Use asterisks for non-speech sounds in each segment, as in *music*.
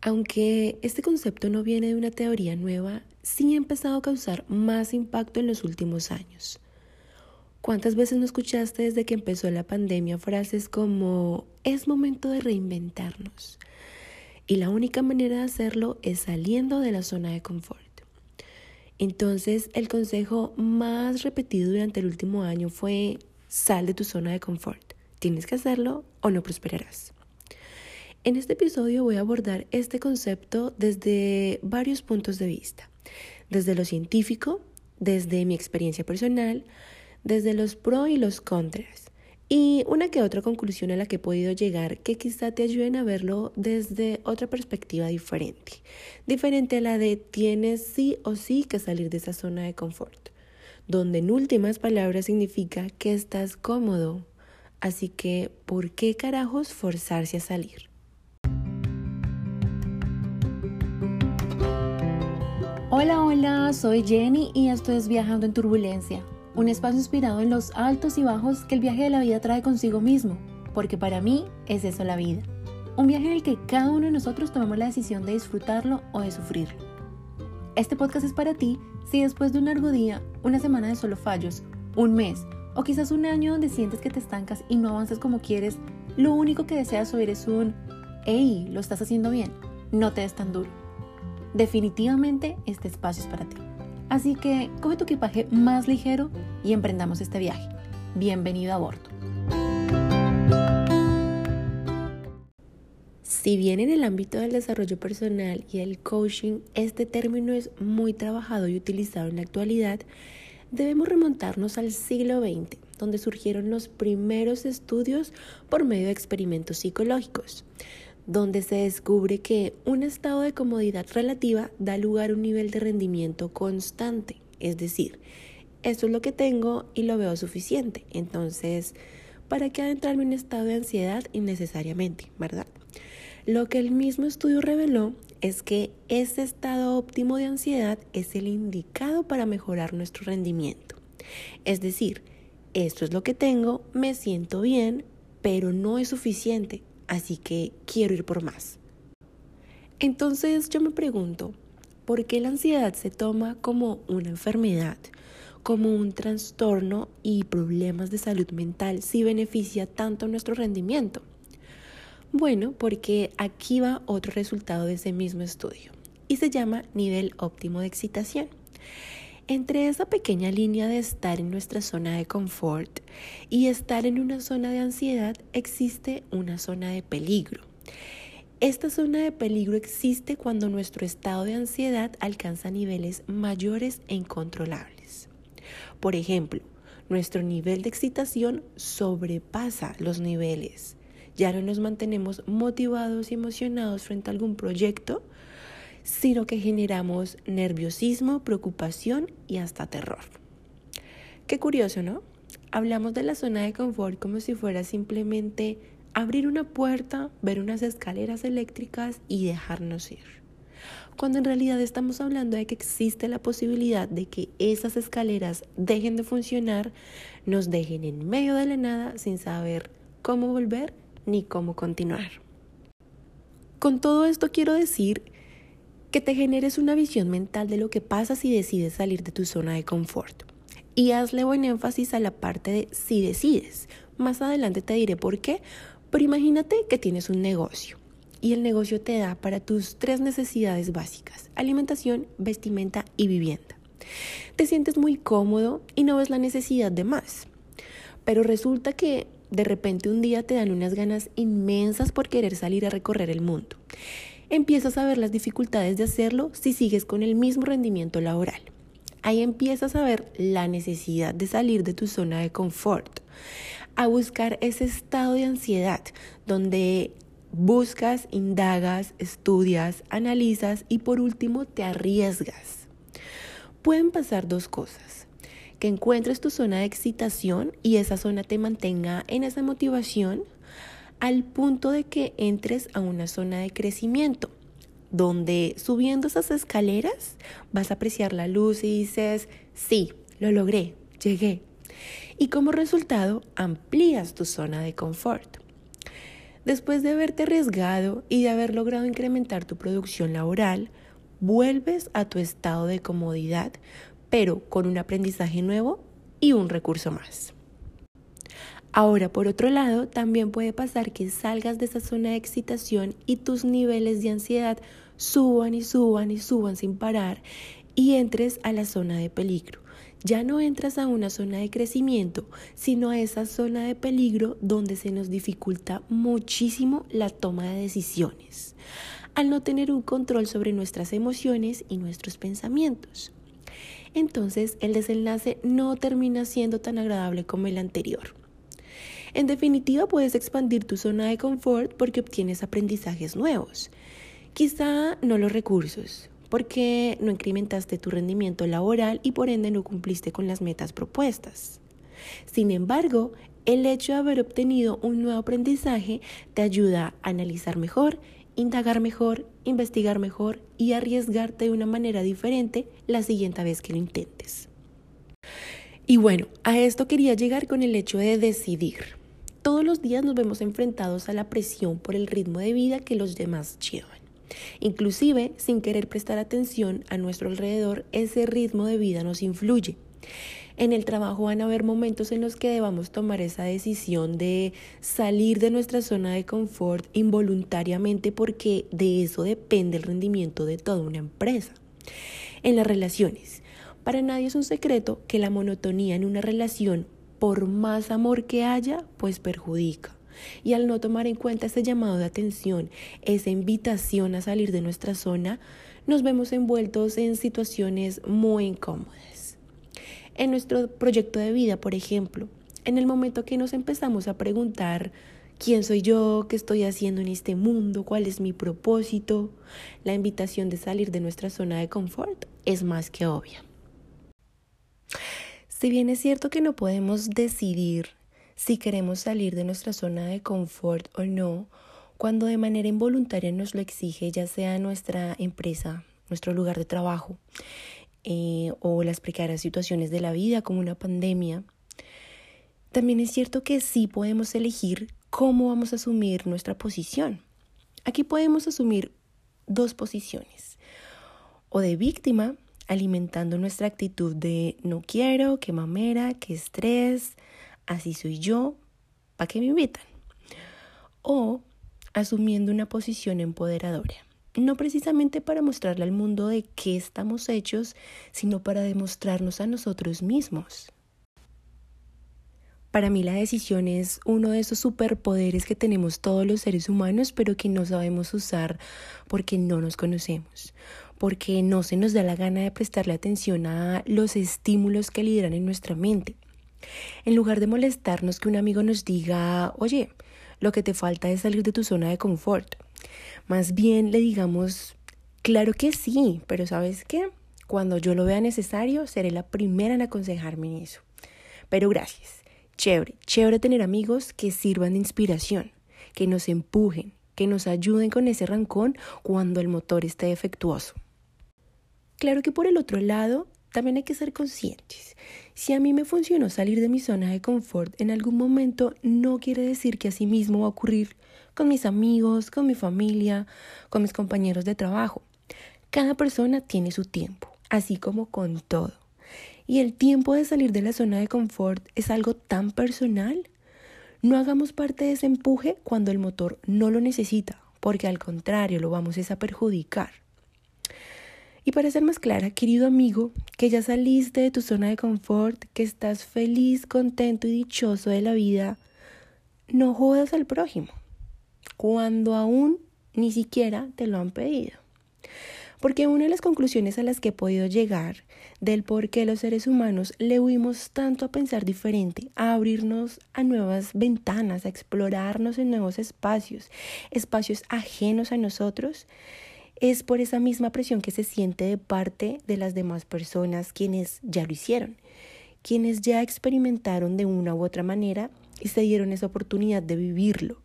Aunque este concepto no viene de una teoría nueva, sí ha empezado a causar más impacto en los últimos años. ¿Cuántas veces no escuchaste desde que empezó la pandemia frases como es momento de reinventarnos? Y la única manera de hacerlo es saliendo de la zona de confort. Entonces, el consejo más repetido durante el último año fue sal de tu zona de confort. Tienes que hacerlo o no prosperarás. En este episodio voy a abordar este concepto desde varios puntos de vista, desde lo científico, desde mi experiencia personal, desde los pros y los contras, y una que otra conclusión a la que he podido llegar que quizá te ayuden a verlo desde otra perspectiva diferente, diferente a la de tienes sí o sí que salir de esa zona de confort, donde en últimas palabras significa que estás cómodo, así que ¿por qué carajos forzarse a salir? Hola, hola, soy Jenny y esto es Viajando en Turbulencia un espacio inspirado en los altos y bajos que el viaje de la vida trae consigo mismo, porque para mí es eso la vida. Un viaje en el que cada uno de nosotros tomamos la decisión de disfrutarlo o de sufrirlo. Este podcast es para ti si después de un largo día, una semana de solo fallos, un mes o quizás un año donde sientes que te estancas y no avanzas como quieres, lo único que deseas oír es un ¡Hey! Lo estás haciendo bien, no te des tan duro. Definitivamente este espacio es para ti. Así que coge tu equipaje más ligero y emprendamos este viaje. Bienvenido a bordo. Si bien en el ámbito del desarrollo personal y el coaching este término es muy trabajado y utilizado en la actualidad, debemos remontarnos al siglo XX, donde surgieron los primeros estudios por medio de experimentos psicológicos donde se descubre que un estado de comodidad relativa da lugar a un nivel de rendimiento constante. Es decir, esto es lo que tengo y lo veo suficiente. Entonces, ¿para qué adentrarme en un estado de ansiedad innecesariamente, verdad? Lo que el mismo estudio reveló es que ese estado óptimo de ansiedad es el indicado para mejorar nuestro rendimiento. Es decir, esto es lo que tengo, me siento bien, pero no es suficiente así que quiero ir por más. Entonces yo me pregunto, ¿por qué la ansiedad se toma como una enfermedad, como un trastorno y problemas de salud mental si beneficia tanto nuestro rendimiento? Bueno, porque aquí va otro resultado de ese mismo estudio y se llama nivel óptimo de excitación. Entre esa pequeña línea de estar en nuestra zona de confort y estar en una zona de ansiedad existe una zona de peligro. Esta zona de peligro existe cuando nuestro estado de ansiedad alcanza niveles mayores e incontrolables. Por ejemplo, nuestro nivel de excitación sobrepasa los niveles. Ya no nos mantenemos motivados y emocionados frente a algún proyecto, sino que generamos nerviosismo, preocupación y hasta terror. Qué curioso, ¿no? Hablamos de la zona de confort como si fuera simplemente abrir una puerta, ver unas escaleras eléctricas y dejarnos ir. Cuando en realidad estamos hablando de que existe la posibilidad de que esas escaleras dejen de funcionar, nos dejen en medio de la nada sin saber cómo volver ni cómo continuar. Con todo esto quiero decir que te generes una visión mental de lo que pasa si decides salir de tu zona de confort. Y hazle buen énfasis a la parte de si decides. Más adelante te diré por qué, pero imagínate que tienes un negocio y el negocio te da para tus tres necesidades básicas, alimentación, vestimenta y vivienda. Te sientes muy cómodo y no ves la necesidad de más. Pero resulta que de repente un día te dan unas ganas inmensas por querer salir a recorrer el mundo empiezas a ver las dificultades de hacerlo si sigues con el mismo rendimiento laboral. Ahí empiezas a ver la necesidad de salir de tu zona de confort, a buscar ese estado de ansiedad donde buscas, indagas, estudias, analizas y por último te arriesgas. Pueden pasar dos cosas. Que encuentres tu zona de excitación y esa zona te mantenga en esa motivación al punto de que entres a una zona de crecimiento, donde subiendo esas escaleras vas a apreciar la luz y dices, sí, lo logré, llegué. Y como resultado, amplías tu zona de confort. Después de haberte arriesgado y de haber logrado incrementar tu producción laboral, vuelves a tu estado de comodidad, pero con un aprendizaje nuevo y un recurso más. Ahora, por otro lado, también puede pasar que salgas de esa zona de excitación y tus niveles de ansiedad suban y suban y suban sin parar y entres a la zona de peligro. Ya no entras a una zona de crecimiento, sino a esa zona de peligro donde se nos dificulta muchísimo la toma de decisiones, al no tener un control sobre nuestras emociones y nuestros pensamientos. Entonces el desenlace no termina siendo tan agradable como el anterior. En definitiva, puedes expandir tu zona de confort porque obtienes aprendizajes nuevos. Quizá no los recursos, porque no incrementaste tu rendimiento laboral y por ende no cumpliste con las metas propuestas. Sin embargo, el hecho de haber obtenido un nuevo aprendizaje te ayuda a analizar mejor, indagar mejor, investigar mejor y arriesgarte de una manera diferente la siguiente vez que lo intentes. Y bueno, a esto quería llegar con el hecho de decidir. Todos los días nos vemos enfrentados a la presión por el ritmo de vida que los demás llevan. Inclusive, sin querer prestar atención a nuestro alrededor, ese ritmo de vida nos influye. En el trabajo van a haber momentos en los que debamos tomar esa decisión de salir de nuestra zona de confort involuntariamente porque de eso depende el rendimiento de toda una empresa. En las relaciones, para nadie es un secreto que la monotonía en una relación, por más amor que haya, pues perjudica. Y al no tomar en cuenta ese llamado de atención, esa invitación a salir de nuestra zona, nos vemos envueltos en situaciones muy incómodas. En nuestro proyecto de vida, por ejemplo, en el momento que nos empezamos a preguntar quién soy yo, qué estoy haciendo en este mundo, cuál es mi propósito, la invitación de salir de nuestra zona de confort es más que obvia. Si bien es cierto que no podemos decidir si queremos salir de nuestra zona de confort o no, cuando de manera involuntaria nos lo exige, ya sea nuestra empresa, nuestro lugar de trabajo eh, o las precarias situaciones de la vida como una pandemia. También es cierto que sí podemos elegir cómo vamos a asumir nuestra posición. Aquí podemos asumir dos posiciones, o de víctima, alimentando nuestra actitud de no quiero, qué mamera, qué estrés, así soy yo, ¿para qué me invitan? O asumiendo una posición empoderadora, no precisamente para mostrarle al mundo de qué estamos hechos, sino para demostrarnos a nosotros mismos. Para mí la decisión es uno de esos superpoderes que tenemos todos los seres humanos, pero que no sabemos usar porque no nos conocemos, porque no se nos da la gana de prestarle atención a los estímulos que lideran en nuestra mente. En lugar de molestarnos que un amigo nos diga, oye, lo que te falta es salir de tu zona de confort, más bien le digamos, claro que sí, pero ¿sabes qué? Cuando yo lo vea necesario, seré la primera en aconsejarme en eso. Pero gracias. Chévere, chévere tener amigos que sirvan de inspiración, que nos empujen, que nos ayuden con ese rancón cuando el motor esté defectuoso. Claro que por el otro lado, también hay que ser conscientes. Si a mí me funcionó salir de mi zona de confort en algún momento, no quiere decir que así mismo va a ocurrir con mis amigos, con mi familia, con mis compañeros de trabajo. Cada persona tiene su tiempo, así como con todo. Y el tiempo de salir de la zona de confort es algo tan personal. No hagamos parte de ese empuje cuando el motor no lo necesita, porque al contrario lo vamos a perjudicar. Y para ser más clara, querido amigo, que ya saliste de tu zona de confort, que estás feliz, contento y dichoso de la vida, no jodas al prójimo cuando aún ni siquiera te lo han pedido. Porque una de las conclusiones a las que he podido llegar del por qué los seres humanos le huimos tanto a pensar diferente, a abrirnos a nuevas ventanas, a explorarnos en nuevos espacios, espacios ajenos a nosotros, es por esa misma presión que se siente de parte de las demás personas quienes ya lo hicieron, quienes ya experimentaron de una u otra manera y se dieron esa oportunidad de vivirlo.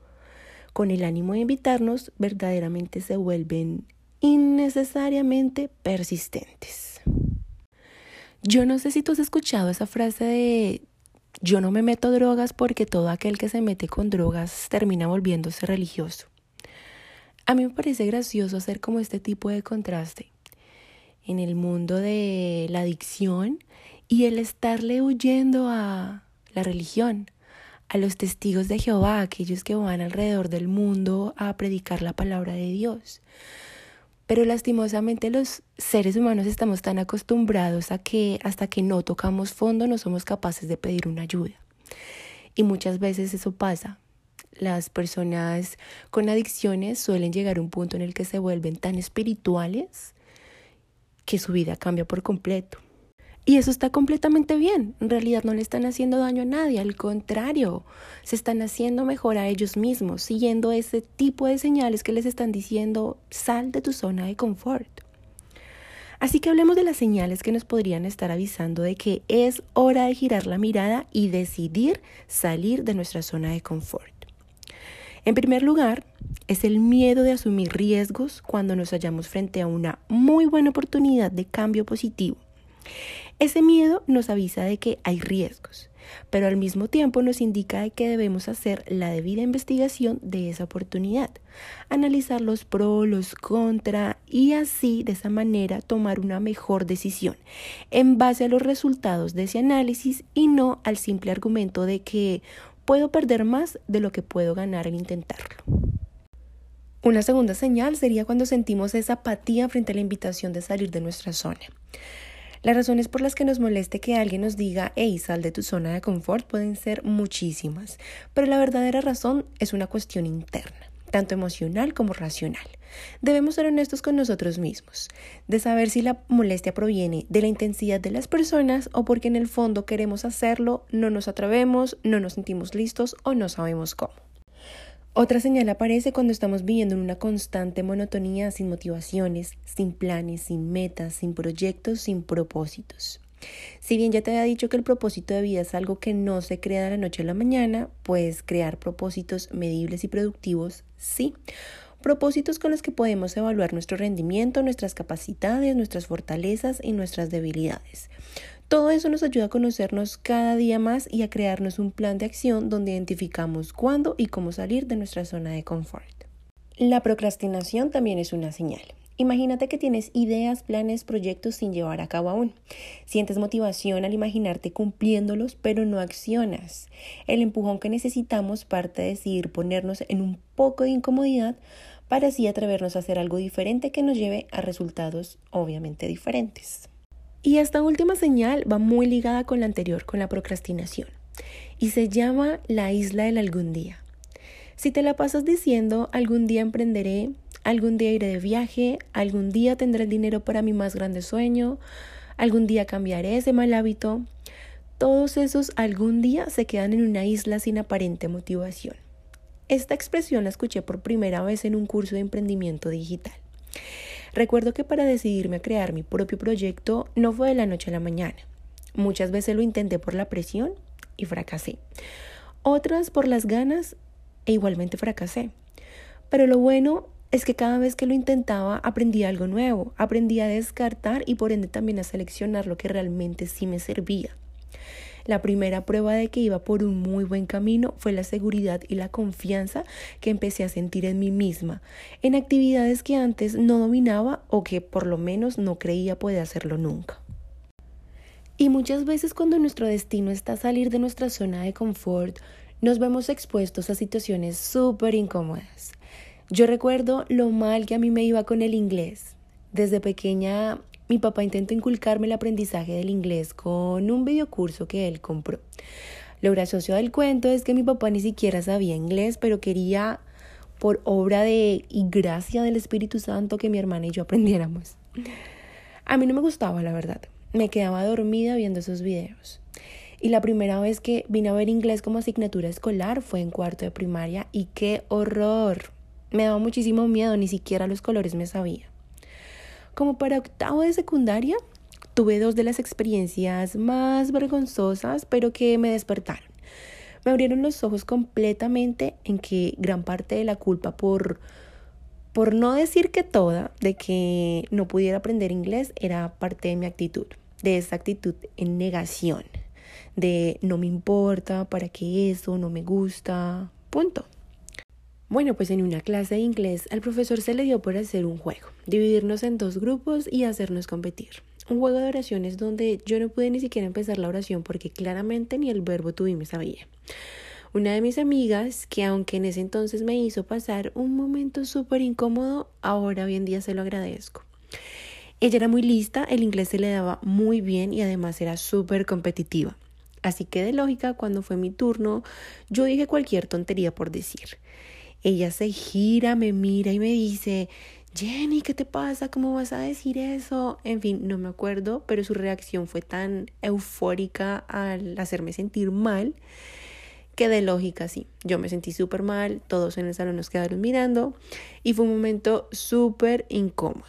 Con el ánimo de invitarnos, verdaderamente se vuelven innecesariamente persistentes. Yo no sé si tú has escuchado esa frase de yo no me meto drogas porque todo aquel que se mete con drogas termina volviéndose religioso. A mí me parece gracioso hacer como este tipo de contraste en el mundo de la adicción y el estarle huyendo a la religión, a los testigos de Jehová, aquellos que van alrededor del mundo a predicar la palabra de Dios. Pero lastimosamente los seres humanos estamos tan acostumbrados a que hasta que no tocamos fondo no somos capaces de pedir una ayuda. Y muchas veces eso pasa. Las personas con adicciones suelen llegar a un punto en el que se vuelven tan espirituales que su vida cambia por completo. Y eso está completamente bien. En realidad no le están haciendo daño a nadie, al contrario, se están haciendo mejor a ellos mismos, siguiendo ese tipo de señales que les están diciendo, sal de tu zona de confort. Así que hablemos de las señales que nos podrían estar avisando de que es hora de girar la mirada y decidir salir de nuestra zona de confort. En primer lugar, es el miedo de asumir riesgos cuando nos hallamos frente a una muy buena oportunidad de cambio positivo. Ese miedo nos avisa de que hay riesgos, pero al mismo tiempo nos indica de que debemos hacer la debida investigación de esa oportunidad, analizar los pros, los contra y así de esa manera tomar una mejor decisión en base a los resultados de ese análisis y no al simple argumento de que puedo perder más de lo que puedo ganar al intentarlo. Una segunda señal sería cuando sentimos esa apatía frente a la invitación de salir de nuestra zona. Las razones por las que nos moleste que alguien nos diga, hey, sal de tu zona de confort pueden ser muchísimas, pero la verdadera razón es una cuestión interna, tanto emocional como racional. Debemos ser honestos con nosotros mismos, de saber si la molestia proviene de la intensidad de las personas o porque en el fondo queremos hacerlo, no nos atrevemos, no nos sentimos listos o no sabemos cómo. Otra señal aparece cuando estamos viviendo en una constante monotonía sin motivaciones, sin planes, sin metas, sin proyectos, sin propósitos. Si bien ya te había dicho que el propósito de vida es algo que no se crea de la noche a la mañana, pues crear propósitos medibles y productivos sí. Propósitos con los que podemos evaluar nuestro rendimiento, nuestras capacidades, nuestras fortalezas y nuestras debilidades. Todo eso nos ayuda a conocernos cada día más y a crearnos un plan de acción donde identificamos cuándo y cómo salir de nuestra zona de confort. La procrastinación también es una señal. Imagínate que tienes ideas, planes, proyectos sin llevar a cabo aún. Sientes motivación al imaginarte cumpliéndolos, pero no accionas. El empujón que necesitamos parte de decidir ponernos en un poco de incomodidad para así atrevernos a hacer algo diferente que nos lleve a resultados obviamente diferentes. Y esta última señal va muy ligada con la anterior, con la procrastinación, y se llama la isla del algún día. Si te la pasas diciendo algún día emprenderé, algún día iré de viaje, algún día tendré el dinero para mi más grande sueño, algún día cambiaré ese mal hábito, todos esos algún día se quedan en una isla sin aparente motivación. Esta expresión la escuché por primera vez en un curso de emprendimiento digital. Recuerdo que para decidirme a crear mi propio proyecto no fue de la noche a la mañana. Muchas veces lo intenté por la presión y fracasé. Otras por las ganas e igualmente fracasé. Pero lo bueno es que cada vez que lo intentaba aprendí algo nuevo, aprendí a descartar y por ende también a seleccionar lo que realmente sí me servía. La primera prueba de que iba por un muy buen camino fue la seguridad y la confianza que empecé a sentir en mí misma, en actividades que antes no dominaba o que por lo menos no creía poder hacerlo nunca. Y muchas veces cuando nuestro destino está a salir de nuestra zona de confort, nos vemos expuestos a situaciones súper incómodas. Yo recuerdo lo mal que a mí me iba con el inglés. Desde pequeña mi papá intentó inculcarme el aprendizaje del inglés con un videocurso que él compró. Lo gracioso del cuento es que mi papá ni siquiera sabía inglés, pero quería, por obra de y gracia del Espíritu Santo, que mi hermana y yo aprendiéramos. A mí no me gustaba, la verdad. Me quedaba dormida viendo esos videos. Y la primera vez que vine a ver inglés como asignatura escolar fue en cuarto de primaria y qué horror. Me daba muchísimo miedo, ni siquiera los colores me sabía. Como para octavo de secundaria, tuve dos de las experiencias más vergonzosas, pero que me despertaron. Me abrieron los ojos completamente en que gran parte de la culpa por, por no decir que toda, de que no pudiera aprender inglés, era parte de mi actitud, de esa actitud en negación. de no me importa, para qué eso, no me gusta, punto. Bueno, pues en una clase de inglés al profesor se le dio por hacer un juego, dividirnos en dos grupos y hacernos competir. Un juego de oraciones donde yo no pude ni siquiera empezar la oración porque claramente ni el verbo to me sabía. Una de mis amigas, que aunque en ese entonces me hizo pasar un momento súper incómodo, ahora hoy en día se lo agradezco. Ella era muy lista, el inglés se le daba muy bien y además era súper competitiva. Así que de lógica, cuando fue mi turno, yo dije cualquier tontería por decir. Ella se gira, me mira y me dice, Jenny, ¿qué te pasa? ¿Cómo vas a decir eso? En fin, no me acuerdo, pero su reacción fue tan eufórica al hacerme sentir mal que de lógica sí. Yo me sentí súper mal, todos en el salón nos quedaron mirando y fue un momento súper incómodo.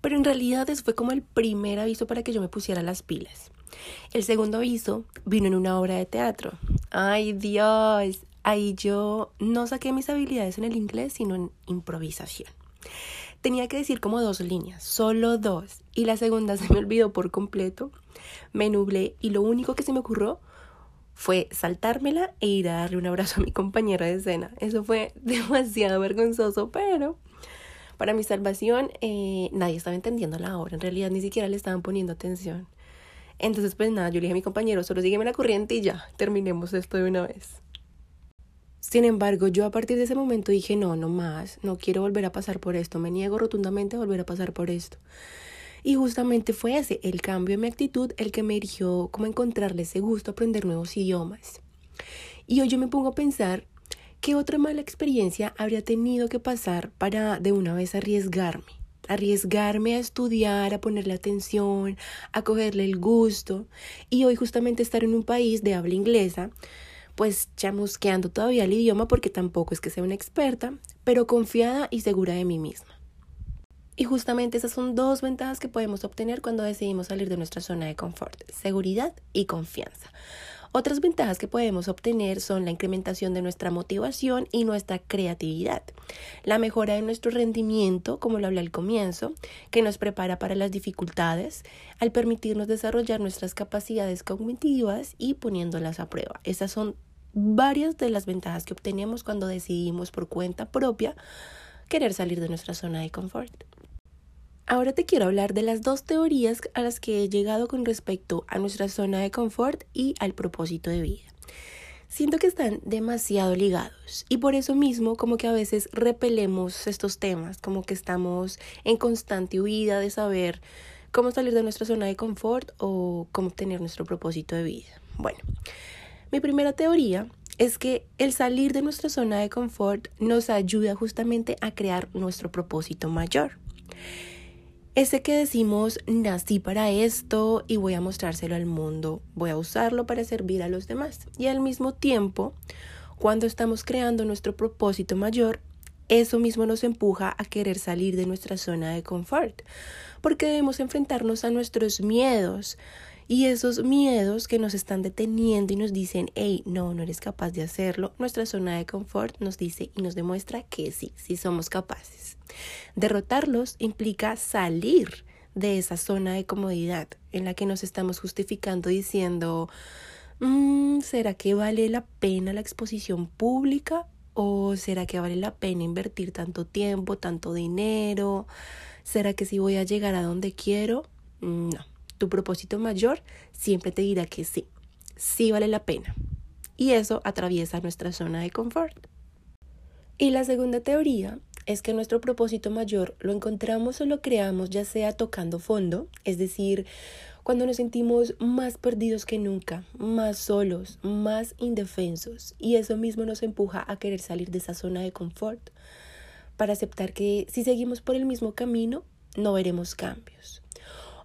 Pero en realidad eso fue como el primer aviso para que yo me pusiera las pilas. El segundo aviso vino en una obra de teatro. Ay Dios, ahí yo no saqué mis habilidades en el inglés, sino en improvisación. Tenía que decir como dos líneas, solo dos, y la segunda *laughs* se me olvidó por completo. Me nublé y lo único que se me ocurrió fue saltármela e ir a darle un abrazo a mi compañera de escena. Eso fue *laughs* demasiado vergonzoso, pero para mi salvación eh, nadie estaba entendiendo la obra, en realidad ni siquiera le estaban poniendo atención. Entonces, pues nada, yo le dije a mi compañero, solo sígueme la corriente y ya, terminemos esto de una vez. Sin embargo, yo a partir de ese momento dije, no, no más, no quiero volver a pasar por esto, me niego rotundamente a volver a pasar por esto. Y justamente fue ese, el cambio en mi actitud, el que me dirigió como encontrarle ese gusto a aprender nuevos idiomas. Y hoy yo me pongo a pensar qué otra mala experiencia habría tenido que pasar para de una vez arriesgarme. Arriesgarme a estudiar, a ponerle atención, a cogerle el gusto. Y hoy justamente estar en un país de habla inglesa pues chamusqueando todavía el idioma porque tampoco es que sea una experta, pero confiada y segura de mí misma. Y justamente esas son dos ventajas que podemos obtener cuando decidimos salir de nuestra zona de confort, seguridad y confianza. Otras ventajas que podemos obtener son la incrementación de nuestra motivación y nuestra creatividad, la mejora de nuestro rendimiento, como lo hablé al comienzo, que nos prepara para las dificultades, al permitirnos desarrollar nuestras capacidades cognitivas y poniéndolas a prueba. Esas son varias de las ventajas que obtenemos cuando decidimos por cuenta propia querer salir de nuestra zona de confort. Ahora te quiero hablar de las dos teorías a las que he llegado con respecto a nuestra zona de confort y al propósito de vida. Siento que están demasiado ligados y por eso mismo como que a veces repelemos estos temas, como que estamos en constante huida de saber cómo salir de nuestra zona de confort o cómo obtener nuestro propósito de vida. Bueno, mi primera teoría es que el salir de nuestra zona de confort nos ayuda justamente a crear nuestro propósito mayor. Ese que decimos, nací para esto y voy a mostrárselo al mundo, voy a usarlo para servir a los demás. Y al mismo tiempo, cuando estamos creando nuestro propósito mayor, eso mismo nos empuja a querer salir de nuestra zona de confort, porque debemos enfrentarnos a nuestros miedos y esos miedos que nos están deteniendo y nos dicen, hey, no, no eres capaz de hacerlo, nuestra zona de confort nos dice y nos demuestra que sí, sí somos capaces. Derrotarlos implica salir de esa zona de comodidad en la que nos estamos justificando diciendo, mm, ¿será que vale la pena la exposición pública? ¿O será que vale la pena invertir tanto tiempo, tanto dinero? ¿Será que si voy a llegar a donde quiero? Mm, no, tu propósito mayor siempre te dirá que sí, sí vale la pena. Y eso atraviesa nuestra zona de confort. Y la segunda teoría es que nuestro propósito mayor lo encontramos o lo creamos ya sea tocando fondo, es decir, cuando nos sentimos más perdidos que nunca, más solos, más indefensos, y eso mismo nos empuja a querer salir de esa zona de confort, para aceptar que si seguimos por el mismo camino, no veremos cambios.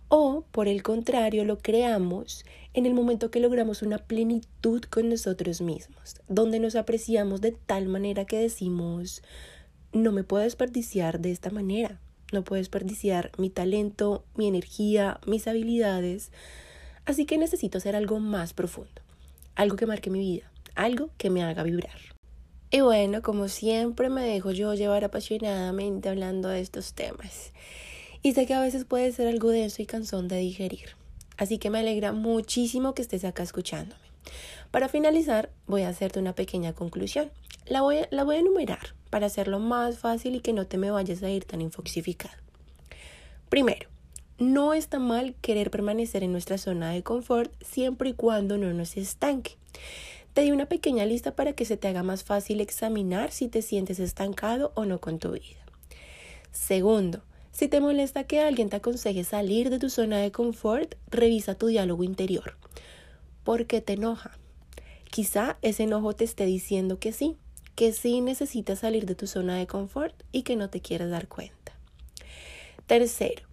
O, por el contrario, lo creamos en el momento que logramos una plenitud con nosotros mismos, donde nos apreciamos de tal manera que decimos, no me puedo desperdiciar de esta manera. No puedo desperdiciar mi talento, mi energía, mis habilidades. Así que necesito hacer algo más profundo, algo que marque mi vida, algo que me haga vibrar. Y bueno, como siempre me dejo yo llevar apasionadamente hablando de estos temas. Y sé que a veces puede ser algo denso y cansón de digerir. Así que me alegra muchísimo que estés acá escuchándome. Para finalizar, voy a hacerte una pequeña conclusión. La voy, a, la voy a enumerar para hacerlo más fácil y que no te me vayas a ir tan infoxificado. Primero, no está mal querer permanecer en nuestra zona de confort siempre y cuando no nos estanque. Te di una pequeña lista para que se te haga más fácil examinar si te sientes estancado o no con tu vida. Segundo, si te molesta que alguien te aconseje salir de tu zona de confort, revisa tu diálogo interior. ¿Por qué te enoja? Quizá ese enojo te esté diciendo que sí, que sí necesitas salir de tu zona de confort y que no te quieres dar cuenta. Tercero,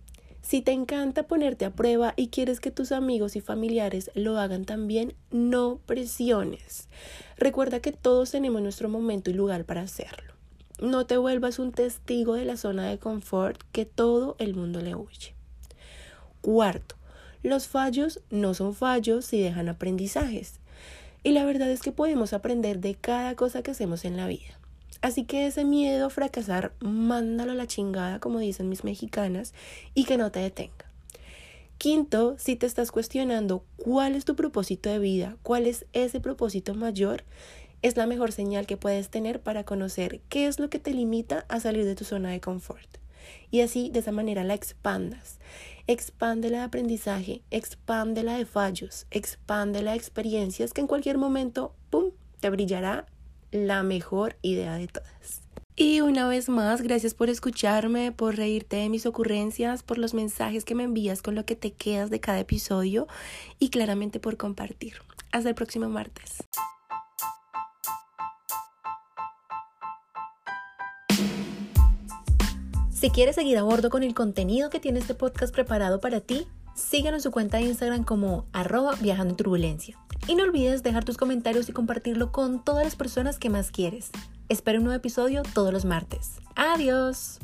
si te encanta ponerte a prueba y quieres que tus amigos y familiares lo hagan también, no presiones. Recuerda que todos tenemos nuestro momento y lugar para hacerlo. No te vuelvas un testigo de la zona de confort que todo el mundo le huye. Cuarto, los fallos no son fallos si dejan aprendizajes. Y la verdad es que podemos aprender de cada cosa que hacemos en la vida. Así que ese miedo a fracasar, mándalo a la chingada, como dicen mis mexicanas, y que no te detenga. Quinto, si te estás cuestionando cuál es tu propósito de vida, cuál es ese propósito mayor, es la mejor señal que puedes tener para conocer qué es lo que te limita a salir de tu zona de confort. Y así, de esa manera, la expandas. Expándela de aprendizaje, expándela de fallos, expándela de experiencias que en cualquier momento, ¡pum!, te brillará la mejor idea de todas. Y una vez más, gracias por escucharme, por reírte de mis ocurrencias, por los mensajes que me envías con lo que te quedas de cada episodio y claramente por compartir. Hasta el próximo martes. Si quieres seguir a bordo con el contenido que tiene este podcast preparado para ti, síguenos en su cuenta de Instagram como arroba viajando en turbulencia. Y no olvides dejar tus comentarios y compartirlo con todas las personas que más quieres. Espero un nuevo episodio todos los martes. Adiós.